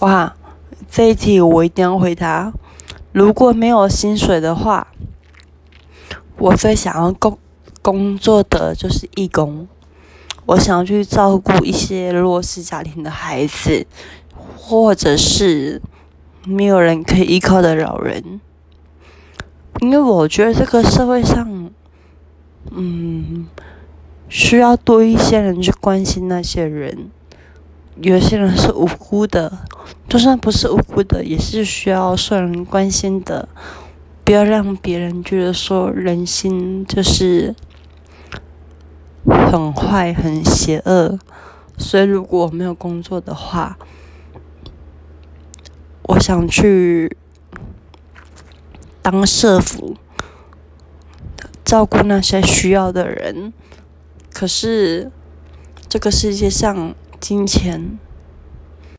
哇，这一题我一定要回答。如果没有薪水的话，我最想要工工作的就是义工。我想要去照顾一些弱势家庭的孩子，或者是没有人可以依靠的老人。因为我觉得这个社会上，嗯，需要多一些人去关心那些人。有些人是无辜的，就算不是无辜的，也是需要受人关心的。不要让别人觉得说人心就是很坏、很邪恶。所以，如果我没有工作的话，我想去当社服，照顾那些需要的人。可是，这个世界上。金钱